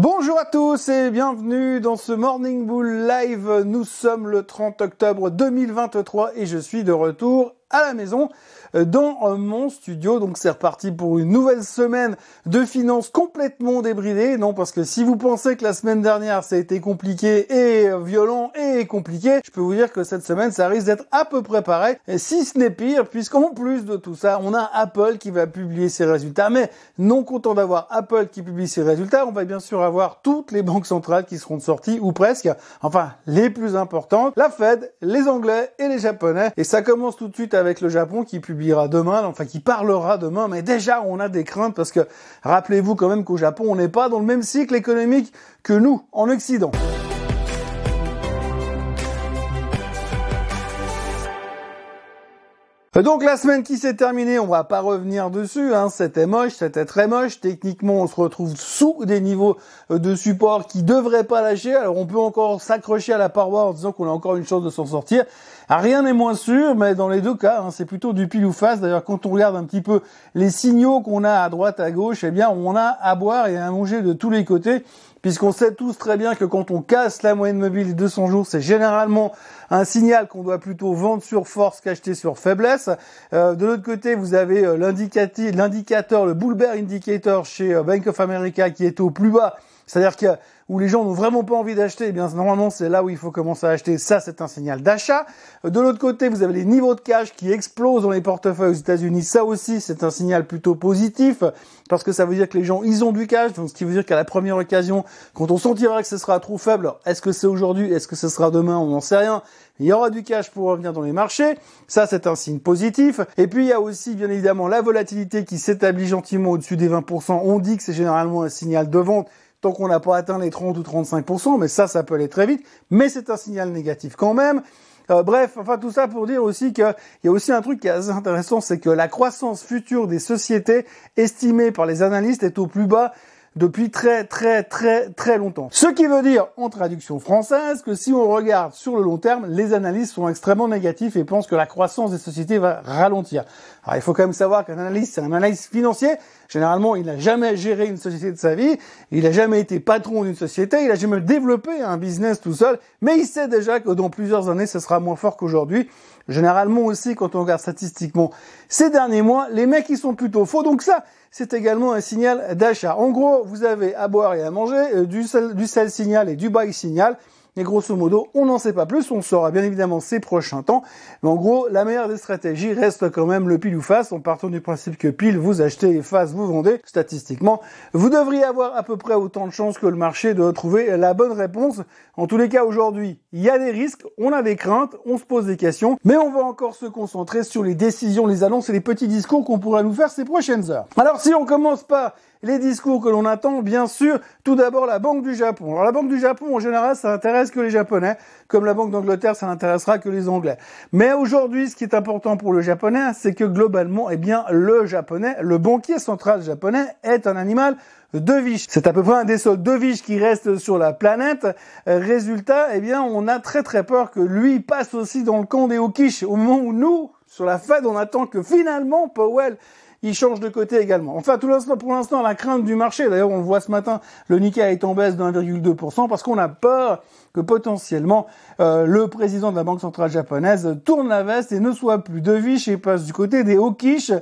Bonjour à tous et bienvenue dans ce Morning Bull Live. Nous sommes le 30 octobre 2023 et je suis de retour à la maison euh, dans euh, mon studio. Donc c'est reparti pour une nouvelle semaine de finances complètement débridée. Non, parce que si vous pensez que la semaine dernière ça a été compliqué et euh, violent et compliqué, je peux vous dire que cette semaine ça risque d'être à peu près pareil, si ce n'est pire, puisqu'en plus de tout ça, on a Apple qui va publier ses résultats. Mais non content d'avoir Apple qui publie ses résultats, on va bien sûr avoir toutes les banques centrales qui seront sorties, ou presque, enfin les plus importantes, la Fed, les Anglais et les Japonais. Et ça commence tout de suite avec le Japon qui publie publiera demain, enfin qui parlera demain, mais déjà on a des craintes parce que rappelez-vous quand même qu'au Japon on n'est pas dans le même cycle économique que nous en Occident. Donc la semaine qui s'est terminée, on va pas revenir dessus, hein, c'était moche, c'était très moche. Techniquement, on se retrouve sous des niveaux euh, de support qui devraient pas lâcher. Alors on peut encore s'accrocher à la paroi en disant qu'on a encore une chance de s'en sortir. Rien n'est moins sûr, mais dans les deux cas, hein, c'est plutôt du pile ou face. D'ailleurs, quand on regarde un petit peu les signaux qu'on a à droite, à gauche, eh bien, on a à boire et à manger de tous les côtés puisqu'on sait tous très bien que quand on casse la moyenne mobile des 200 jours, c'est généralement un signal qu'on doit plutôt vendre sur force qu'acheter sur faiblesse. Euh, de l'autre côté, vous avez euh, l'indicateur, le bull bear indicator chez euh, Bank of America qui est au plus bas c'est-à-dire que où les gens n'ont vraiment pas envie d'acheter, eh bien normalement c'est là où il faut commencer à acheter. Ça, c'est un signal d'achat. De l'autre côté, vous avez les niveaux de cash qui explosent dans les portefeuilles aux États-Unis. Ça aussi, c'est un signal plutôt positif parce que ça veut dire que les gens, ils ont du cash. Donc, ce qui veut dire qu'à la première occasion, quand on sentira que ce sera trop faible, est-ce que c'est aujourd'hui, est-ce que ce sera demain, on n'en sait rien. Il y aura du cash pour revenir dans les marchés. Ça, c'est un signe positif. Et puis, il y a aussi, bien évidemment, la volatilité qui s'établit gentiment au-dessus des 20%. On dit que c'est généralement un signal de vente tant qu'on n'a pas atteint les 30 ou 35%, mais ça, ça peut aller très vite, mais c'est un signal négatif quand même. Euh, bref, enfin tout ça pour dire aussi qu'il y a aussi un truc qui est assez intéressant, c'est que la croissance future des sociétés estimée par les analystes est au plus bas depuis très très très très longtemps. Ce qui veut dire, en traduction française, que si on regarde sur le long terme, les analystes sont extrêmement négatifs et pensent que la croissance des sociétés va ralentir. Alors il faut quand même savoir qu'un analyste, c'est un analyste financier. Généralement, il n'a jamais géré une société de sa vie, il n'a jamais été patron d'une société, il n'a jamais développé un business tout seul, mais il sait déjà que dans plusieurs années, ce sera moins fort qu'aujourd'hui. Généralement aussi, quand on regarde statistiquement ces derniers mois, les mecs, ils sont plutôt faux. Donc ça, c'est également un signal d'achat. En gros, vous avez à boire et à manger, euh, du sell signal et du buy signal. Grosso modo, on n'en sait pas plus, on saura bien évidemment ces prochains temps. Mais en gros, la meilleure des stratégies reste quand même le pile ou face, en partant du principe que pile vous achetez et face vous vendez. Statistiquement, vous devriez avoir à peu près autant de chances que le marché de trouver la bonne réponse. En tous les cas, aujourd'hui, il y a des risques, on a des craintes, on se pose des questions, mais on va encore se concentrer sur les décisions, les annonces et les petits discours qu'on pourra nous faire ces prochaines heures. Alors si on commence pas les discours que l'on attend, bien sûr, tout d'abord la Banque du Japon. Alors la Banque du Japon, en général, ça intéresse que les Japonais, comme la Banque d'Angleterre, ça n'intéressera que les Anglais. Mais aujourd'hui, ce qui est important pour le Japonais, c'est que globalement, eh bien, le Japonais, le banquier central japonais, est un animal de viche. C'est à peu près un des seuls de viches qui reste sur la planète. Résultat, eh bien, on a très très peur que lui passe aussi dans le camp des Okish au moment où nous, sur la Fed, on attend que finalement Powell il change de côté également. Enfin, tout l'instant, pour l'instant, la crainte du marché, d'ailleurs, on le voit ce matin, le Nikkei est en baisse de 1,2% parce qu'on a peur que potentiellement euh, le président de la Banque centrale japonaise tourne la veste et ne soit plus de viche et passe du côté des hawkish.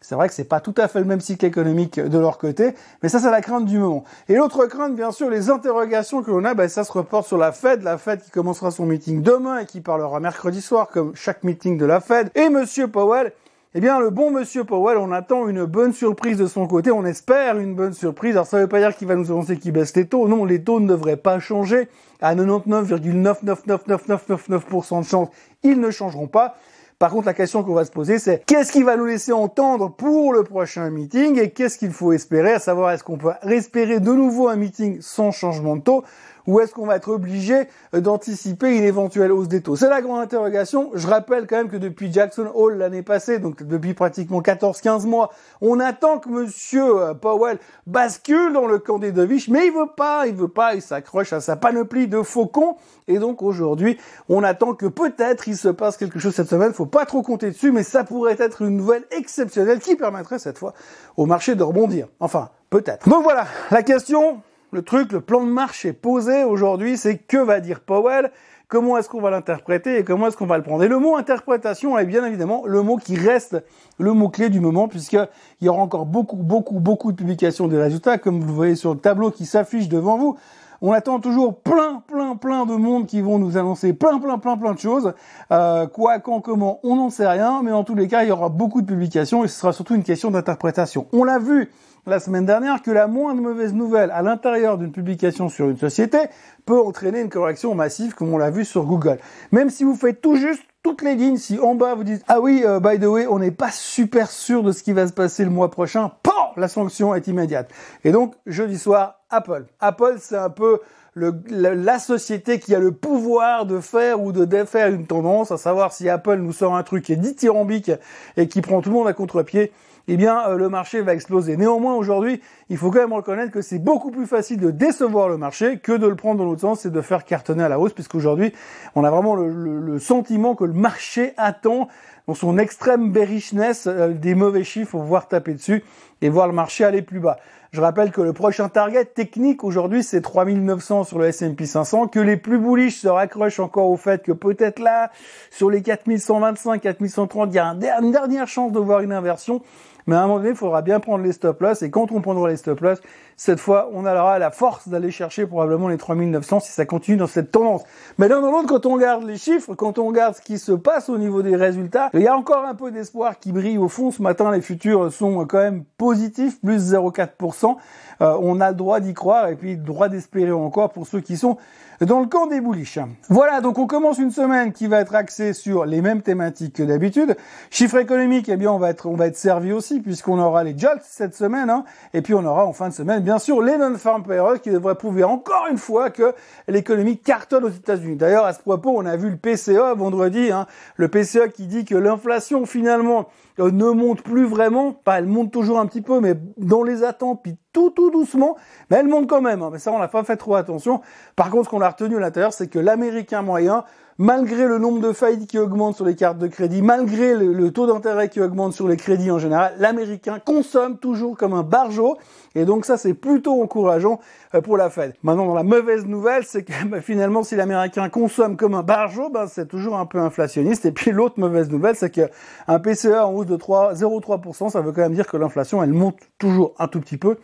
C'est vrai que c'est pas tout à fait le même cycle économique de leur côté, mais ça c'est la crainte du moment. Et l'autre crainte, bien sûr, les interrogations que l'on a, ben, ça se reporte sur la Fed, la Fed qui commencera son meeting demain et qui parlera mercredi soir comme chaque meeting de la Fed. Et Monsieur Powell, eh bien, le bon monsieur Powell, on attend une bonne surprise de son côté, on espère une bonne surprise. Alors, ça ne veut pas dire qu'il va nous annoncer qu'il baisse les taux. Non, les taux ne devraient pas changer. À 99,999999% de chance, ils ne changeront pas. Par contre, la question qu'on va se poser, c'est qu'est-ce qu'il va nous laisser entendre pour le prochain meeting et qu'est-ce qu'il faut espérer, à savoir est-ce qu'on peut espérer de nouveau un meeting sans changement de taux? Ou est-ce qu'on va être obligé euh, d'anticiper une éventuelle hausse des taux? C'est la grande interrogation. Je rappelle quand même que depuis Jackson Hole l'année passée, donc depuis pratiquement 14-15 mois, on attend que Monsieur euh, Powell bascule dans le camp des deviches, mais il veut pas, il veut pas, il s'accroche à sa panoplie de faucons. Et donc aujourd'hui, on attend que peut-être il se passe quelque chose cette semaine. Faut pas trop compter dessus, mais ça pourrait être une nouvelle exceptionnelle qui permettrait cette fois au marché de rebondir. Enfin, peut-être. Donc voilà, la question, le truc, le plan de marche est posé aujourd'hui, c'est que va dire Powell comment est-ce qu'on va l'interpréter et comment est-ce qu'on va le prendre. Et le mot interprétation est bien évidemment le mot qui reste le mot clé du moment puisqu'il y aura encore beaucoup, beaucoup, beaucoup de publications des résultats comme vous le voyez sur le tableau qui s'affiche devant vous. On attend toujours plein, plein, plein de monde qui vont nous annoncer plein, plein, plein, plein de choses. Euh, quoi, quand, comment, on n'en sait rien, mais en tous les cas, il y aura beaucoup de publications et ce sera surtout une question d'interprétation. On l'a vu la semaine dernière que la moindre mauvaise nouvelle à l'intérieur d'une publication sur une société peut entraîner une correction massive comme on l'a vu sur Google. Même si vous faites tout juste toutes les lignes, si en bas vous dites ah oui, euh, by the way, on n'est pas super sûr de ce qui va se passer le mois prochain, la sanction est immédiate. Et donc jeudi soir, Apple. Apple, c'est un peu le, la, société qui a le pouvoir de faire ou de défaire une tendance, à savoir si Apple nous sort un truc qui est dithyrambique et qui prend tout le monde à contre-pied, eh bien euh, le marché va exploser. Néanmoins aujourd'hui, il faut quand même reconnaître que c'est beaucoup plus facile de décevoir le marché que de le prendre dans l'autre sens et de faire cartonner à la hausse, puisqu'aujourd'hui on a vraiment le, le, sentiment que le marché attend dans son extrême bearishness euh, des mauvais chiffres pour voir taper dessus et voir le marché aller plus bas. Je rappelle que le prochain target technique aujourd'hui c'est 3900 sur le S&P 500, que les plus bullish se raccrochent encore au fait que peut-être là sur les 4125, 4130, il y a une dernière chance de voir une inversion. Mais à un moment donné, il faudra bien prendre les stop loss. Et quand on prendra les stop loss, cette fois, on aura la force d'aller chercher probablement les 3900 si ça continue dans cette tendance. Mais l'un dans l'autre, quand on regarde les chiffres, quand on regarde ce qui se passe au niveau des résultats, il y a encore un peu d'espoir qui brille au fond. Ce matin, les futurs sont quand même positifs, plus 0,4%. Euh, on a le droit d'y croire et puis le droit d'espérer encore pour ceux qui sont dans le camp des bullish. Voilà, donc on commence une semaine qui va être axée sur les mêmes thématiques que d'habitude. Chiffres économiques, eh bien on va être on va être servi aussi puisqu'on aura les jolts cette semaine, hein, et puis on aura en fin de semaine bien sûr les non-farm payrolls qui devraient prouver encore une fois que l'économie cartonne aux États-Unis. D'ailleurs à ce propos, on a vu le PCE vendredi, hein, le PCE qui dit que l'inflation finalement ne monte plus vraiment, pas elle monte toujours un petit peu, mais dans les attentes, puis tout tout doucement, mais elle monte quand même. Hein. Mais ça, on n'a pas fait trop attention. Par contre, ce qu'on a retenu à l'intérieur, c'est que l'américain moyen malgré le nombre de faillites qui augmente sur les cartes de crédit, malgré le, taux d'intérêt qui augmente sur les crédits en général, l'américain consomme toujours comme un barjot. Et donc ça, c'est plutôt encourageant euh, pour la Fed. Maintenant, la mauvaise nouvelle, c'est que bah, finalement, si l'américain consomme comme un barjot, ben, c'est toujours un peu inflationniste. Et puis l'autre mauvaise nouvelle, c'est qu'un PCE en hausse de 0,3%, ça veut quand même dire que l'inflation, elle monte toujours un tout petit peu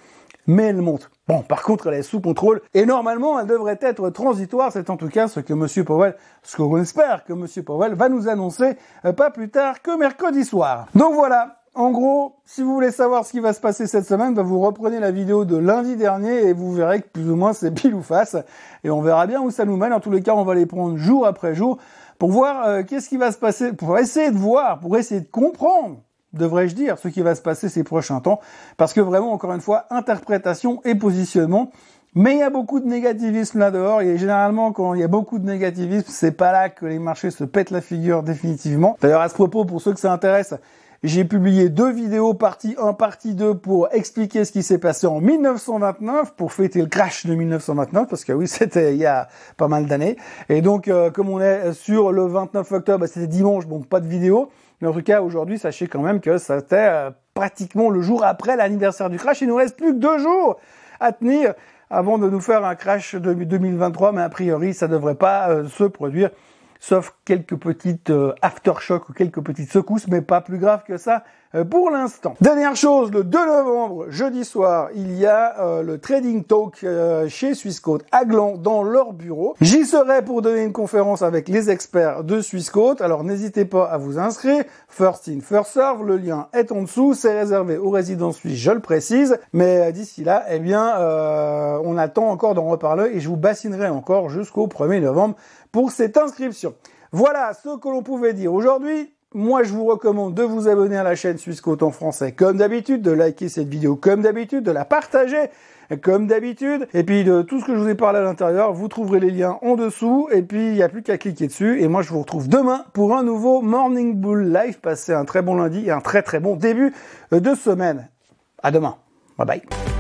mais elle monte. Bon, par contre, elle est sous contrôle et normalement, elle devrait être transitoire. C'est en tout cas ce que Monsieur Powell, ce qu'on espère que Monsieur Powell va nous annoncer euh, pas plus tard que mercredi soir. Donc voilà. En gros, si vous voulez savoir ce qui va se passer cette semaine, bah, vous reprenez la vidéo de lundi dernier et vous verrez que plus ou moins c'est pile ou face. Et on verra bien où ça nous mène. En tous les cas, on va les prendre jour après jour pour voir euh, qu'est-ce qui va se passer, pour essayer de voir, pour essayer de comprendre devrais-je dire, ce qui va se passer ces prochains temps, parce que vraiment, encore une fois, interprétation et positionnement. Mais il y a beaucoup de négativisme là-dehors, et généralement, quand il y a beaucoup de négativisme, c'est pas là que les marchés se pètent la figure définitivement. D'ailleurs, à ce propos, pour ceux que ça intéresse, j'ai publié deux vidéos, partie 1, partie 2, pour expliquer ce qui s'est passé en 1929, pour fêter le crash de 1929, parce que oui, c'était il y a pas mal d'années. Et donc, euh, comme on est sur le 29 octobre, bah, c'était dimanche, bon, pas de vidéo. Mais en tout cas, aujourd'hui, sachez quand même que c'était euh, pratiquement le jour après l'anniversaire du crash. Il nous reste plus que deux jours à tenir avant de nous faire un crash de 2023, mais a priori, ça ne devrait pas euh, se produire, sauf quelques petites euh, aftershocks ou quelques petites secousses, mais pas plus grave que ça. Euh, pour l'instant. Dernière chose, le 2 novembre, jeudi soir, il y a euh, le Trading Talk euh, chez Swissquote à Gland dans leur bureau. J'y serai pour donner une conférence avec les experts de Swissquote. Alors n'hésitez pas à vous inscrire. First in, first serve. Le lien est en dessous. C'est réservé aux résidents suisses, je le précise. Mais d'ici là, eh bien, on attend encore d'en reparler et je vous bassinerai encore jusqu'au 1er novembre pour cette inscription. Voilà ce que l'on pouvait dire aujourd'hui. Moi, je vous recommande de vous abonner à la chaîne Suisse en français comme d'habitude, de liker cette vidéo comme d'habitude, de la partager comme d'habitude. Et puis de tout ce que je vous ai parlé à l'intérieur, vous trouverez les liens en dessous. Et puis il n'y a plus qu'à cliquer dessus. Et moi, je vous retrouve demain pour un nouveau Morning Bull Live. Passez un très bon lundi et un très très bon début de semaine. À demain. Bye bye.